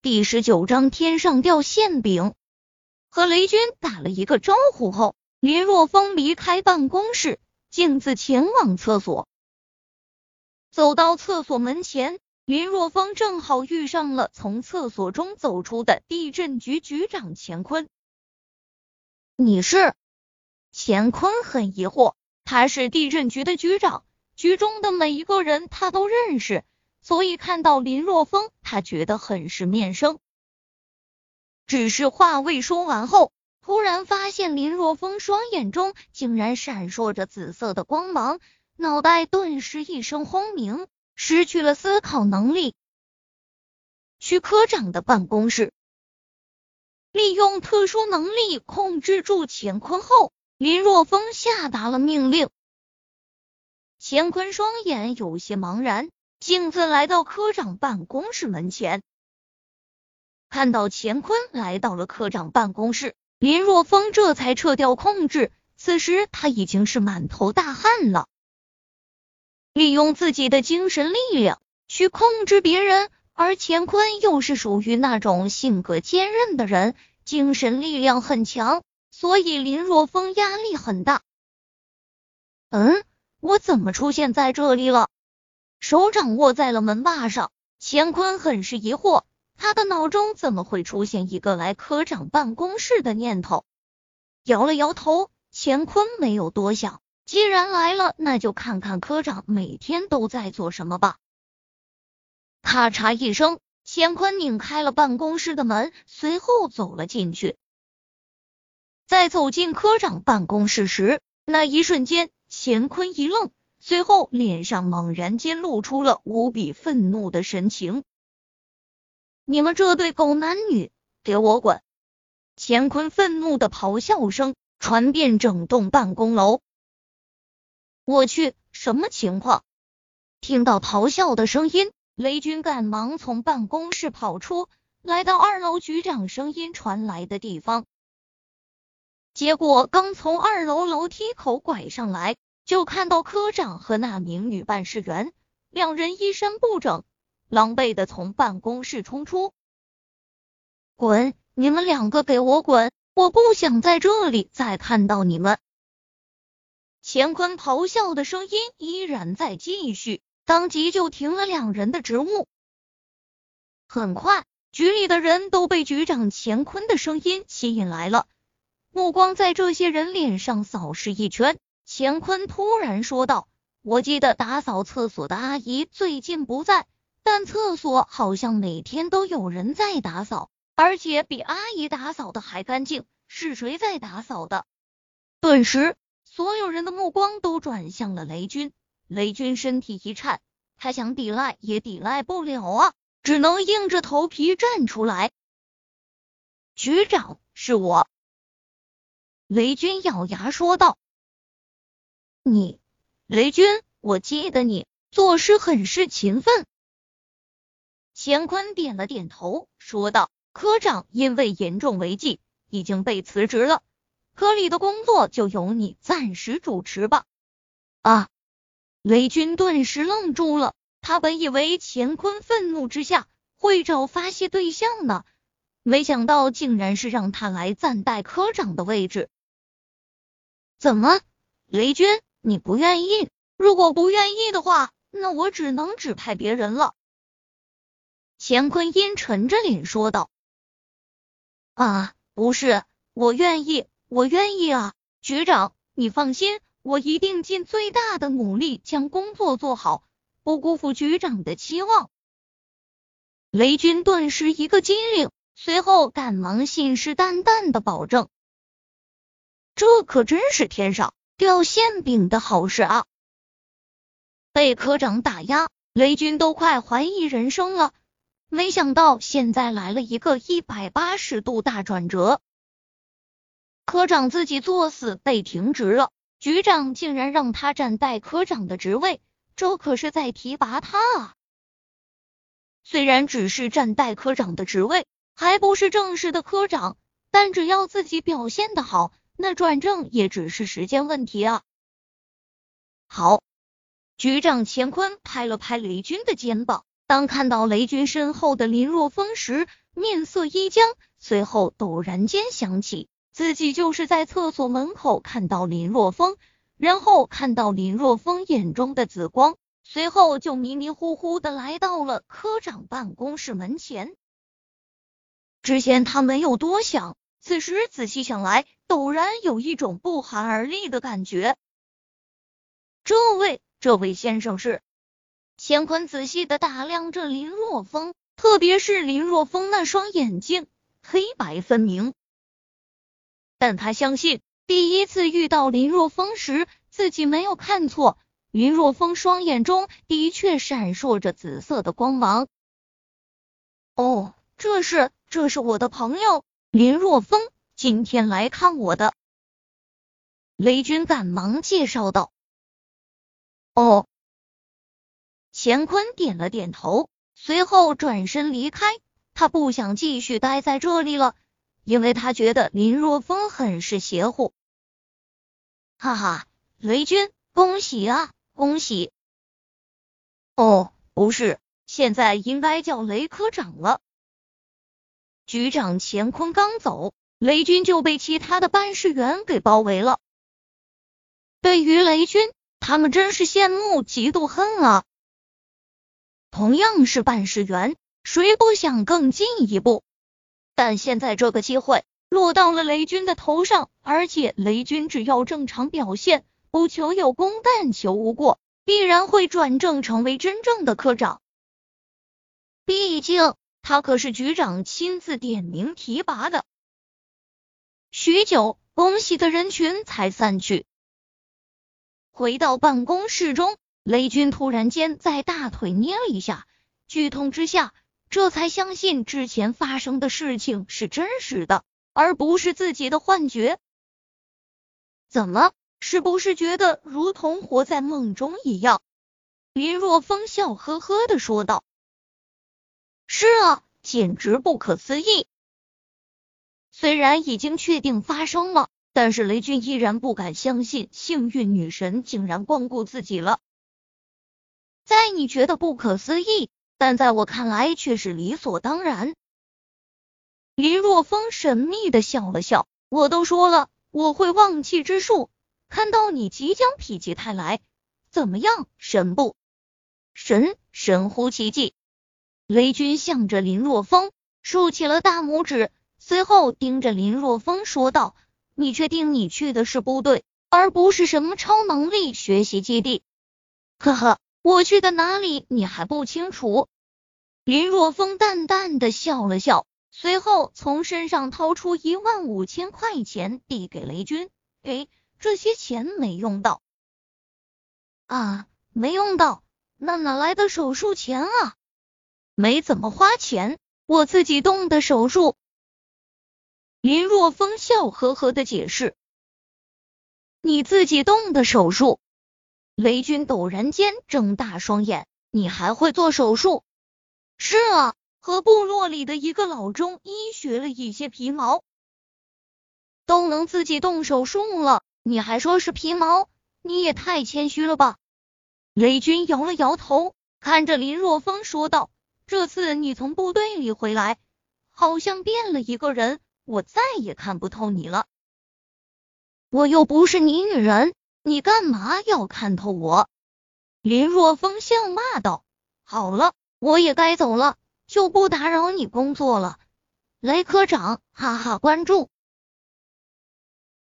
第十九章天上掉馅饼。和雷军打了一个招呼后，林若风离开办公室，径自前往厕所。走到厕所门前，林若风正好遇上了从厕所中走出的地震局局长乾坤。你是？乾坤很疑惑，他是地震局的局长，局中的每一个人他都认识，所以看到林若风，他觉得很是面生。只是话未说完后，突然发现林若风双眼中竟然闪烁着紫色的光芒，脑袋顿时一声轰鸣，失去了思考能力。去科长的办公室，利用特殊能力控制住乾坤后，林若风下达了命令。乾坤双眼有些茫然，径自来到科长办公室门前。看到乾坤来到了科长办公室，林若风这才撤掉控制。此时他已经是满头大汗了。利用自己的精神力量去控制别人，而乾坤又是属于那种性格坚韧的人，精神力量很强，所以林若风压力很大。嗯，我怎么出现在这里了？手掌握在了门把上，乾坤很是疑惑。他的脑中怎么会出现一个来科长办公室的念头？摇了摇头，乾坤没有多想，既然来了，那就看看科长每天都在做什么吧。咔嚓一声，乾坤拧开了办公室的门，随后走了进去。在走进科长办公室时，那一瞬间，乾坤一愣，随后脸上猛然间露出了无比愤怒的神情。你们这对狗男女，给我滚！乾坤愤怒的咆哮声传遍整栋办公楼。我去，什么情况？听到咆哮的声音，雷军赶忙从办公室跑出来到二楼局长声音传来的地方。结果刚从二楼楼梯口拐上来，就看到科长和那名女办事员，两人衣衫不整。狼狈的从办公室冲出，滚！你们两个给我滚！我不想在这里再看到你们！乾坤咆哮的声音依然在继续，当即就停了两人的职务。很快，局里的人都被局长乾坤的声音吸引来了，目光在这些人脸上扫视一圈。乾坤突然说道：“我记得打扫厕所的阿姨最近不在。”但厕所好像每天都有人在打扫，而且比阿姨打扫的还干净。是谁在打扫的？顿时，所有人的目光都转向了雷军。雷军身体一颤，他想抵赖也抵赖不了啊，只能硬着头皮站出来。局长，是我。雷军咬牙说道：“你，雷军，我记得你做事很是勤奋。”乾坤点了点头，说道：“科长因为严重违纪，已经被辞职了。科里的工作就由你暂时主持吧。”啊！雷军顿时愣住了，他本以为乾坤愤怒之下会找发泄对象呢，没想到竟然是让他来暂代科长的位置。怎么，雷军，你不愿意？如果不愿意的话，那我只能指派别人了。乾坤阴沉着脸说道：“啊，不是，我愿意，我愿意啊，局长，你放心，我一定尽最大的努力将工作做好，不辜负局长的期望。”雷军顿时一个机灵，随后赶忙信誓旦旦的保证：“这可真是天上掉馅饼的好事啊！”被科长打压，雷军都快怀疑人生了。没想到现在来了一个一百八十度大转折，科长自己作死被停职了，局长竟然让他站代科长的职位，这可是在提拔他啊！虽然只是站代科长的职位，还不是正式的科长，但只要自己表现的好，那转正也只是时间问题啊！好，局长乾坤拍了拍雷军的肩膀。当看到雷军身后的林若风时，面色一僵，随后陡然间想起自己就是在厕所门口看到林若风，然后看到林若风眼中的紫光，随后就迷迷糊糊的来到了科长办公室门前。之前他没有多想，此时仔细想来，陡然有一种不寒而栗的感觉。这位，这位先生是？乾坤仔细的打量着林若风，特别是林若风那双眼睛，黑白分明。但他相信，第一次遇到林若风时，自己没有看错，林若风双眼中的确闪烁着紫色的光芒。哦，这是。这是我的朋友林若风，今天来看我的。雷军赶忙介绍道。哦，乾坤点了点头，随后转身离开。他不想继续待在这里了，因为他觉得林若风很是邪乎。哈哈，雷军，恭喜啊，恭喜！哦，不是，现在应该叫雷科长了。局长乾坤刚走，雷军就被其他的办事员给包围了。对于雷军，他们真是羡慕嫉妒恨啊！同样是办事员，谁不想更进一步？但现在这个机会落到了雷军的头上，而且雷军只要正常表现，不求有功，但求无过，必然会转正成为真正的科长。毕竟。他可是局长亲自点名提拔的。许久，恭喜的人群才散去。回到办公室中，雷军突然间在大腿捏了一下，剧痛之下，这才相信之前发生的事情是真实的，而不是自己的幻觉。怎么，是不是觉得如同活在梦中一样？林若风笑呵呵的说道。是啊，简直不可思议。虽然已经确定发生了，但是雷军依然不敢相信，幸运女神竟然光顾自己了。在你觉得不可思议，但在我看来却是理所当然。林若风神秘的笑了笑，我都说了我会忘气之术，看到你即将否极泰来，怎么样，神不神？神乎其技。雷军向着林若风竖起了大拇指，随后盯着林若风说道：“你确定你去的是部队，而不是什么超能力学习基地？”呵呵，我去的哪里你还不清楚？林若风淡淡的笑了笑，随后从身上掏出一万五千块钱递给雷军：“哎，这些钱没用到啊，没用到，那哪来的手术钱啊？”没怎么花钱，我自己动的手术。林若风笑呵呵的解释：“你自己动的手术？”雷军陡然间睁大双眼：“你还会做手术？”“是啊，和部落里的一个老中医学了一些皮毛，都能自己动手术了，你还说是皮毛？你也太谦虚了吧！”雷军摇了摇头，看着林若风说道。这次你从部队里回来，好像变了一个人，我再也看不透你了。我又不是你女人，你干嘛要看透我？林若风笑骂道。好了，我也该走了，就不打扰你工作了。雷科长，哈哈，关注。